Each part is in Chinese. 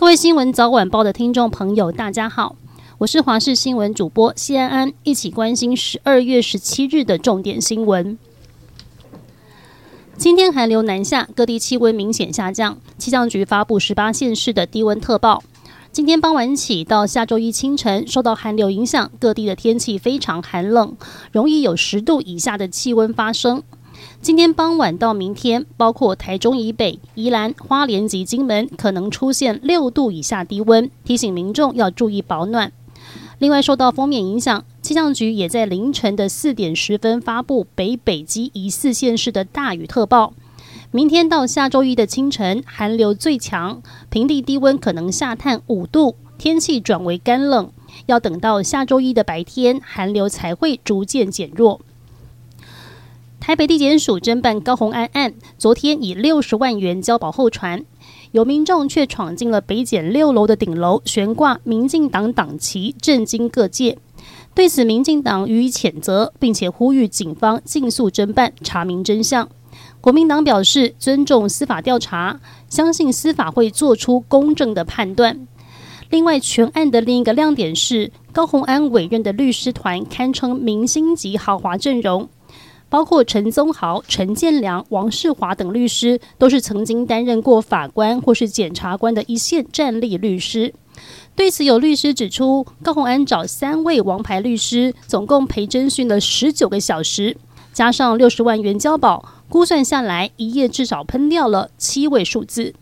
各位新闻早晚报的听众朋友，大家好，我是华视新闻主播谢安安，一起关心十二月十七日的重点新闻。今天寒流南下，各地气温明显下降，气象局发布十八县市的低温特报。今天傍晚起到下周一清晨，受到寒流影响，各地的天气非常寒冷，容易有十度以下的气温发生。今天傍晚到明天，包括台中以北、宜兰、花莲及金门，可能出现六度以下低温，提醒民众要注意保暖。另外，受到锋面影响，气象局也在凌晨的四点十分发布北北基宜四县市的大雨特报。明天到下周一的清晨，寒流最强，平地低温可能下探五度，天气转为干冷。要等到下周一的白天，寒流才会逐渐减弱。台北地检署侦办高虹安案，昨天以六十万元交保候传，有民众却闯进了北检六楼的顶楼，悬挂民进党党旗，震惊各界。对此，民进党予以谴责，并且呼吁警方尽速侦办，查明真相。国民党表示尊重司法调查，相信司法会做出公正的判断。另外，全案的另一个亮点是高虹安委任的律师团堪称明星级豪华阵容。包括陈宗豪、陈建良、王世华等律师，都是曾经担任过法官或是检察官的一线战力律师。对此，有律师指出，高洪安找三位王牌律师，总共陪侦讯了十九个小时，加上六十万元交保，估算下来，一夜至少喷掉了七位数字。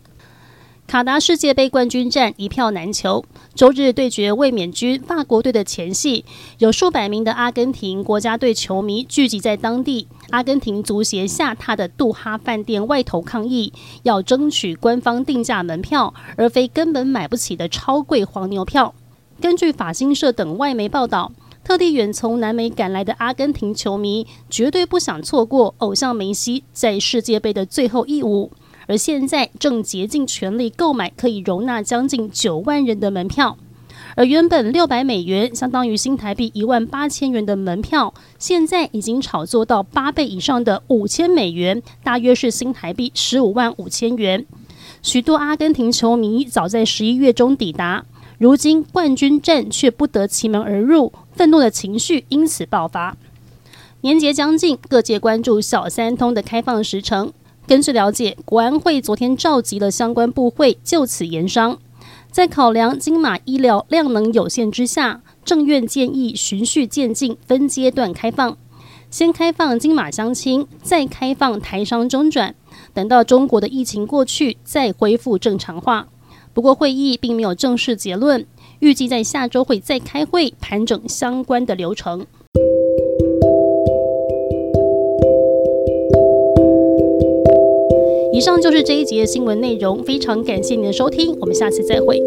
卡达世界杯冠军战一票难求，周日对决卫冕军法国队的前戏，有数百名的阿根廷国家队球迷聚集在当地阿根廷足协下榻的杜哈饭店外头抗议，要争取官方定价门票，而非根本买不起的超贵黄牛票。根据法新社等外媒报道，特地远从南美赶来的阿根廷球迷绝对不想错过偶像梅西在世界杯的最后一舞。而现在正竭尽全力购买可以容纳将近九万人的门票，而原本六百美元相当于新台币一万八千元的门票，现在已经炒作到八倍以上的五千美元，大约是新台币十五万五千元。许多阿根廷球迷早在十一月中抵达，如今冠军战却不得其门而入，愤怒的情绪因此爆发。年节将近，各界关注小三通的开放时程。根据了解，国安会昨天召集了相关部会，就此研商。在考量金马医疗量能有限之下，政院建议循序渐进，分阶段开放。先开放金马乡亲，再开放台商中转，等到中国的疫情过去，再恢复正常化。不过会议并没有正式结论，预计在下周会再开会，盘整相关的流程。以上就是这一集的新闻内容，非常感谢您的收听，我们下次再会。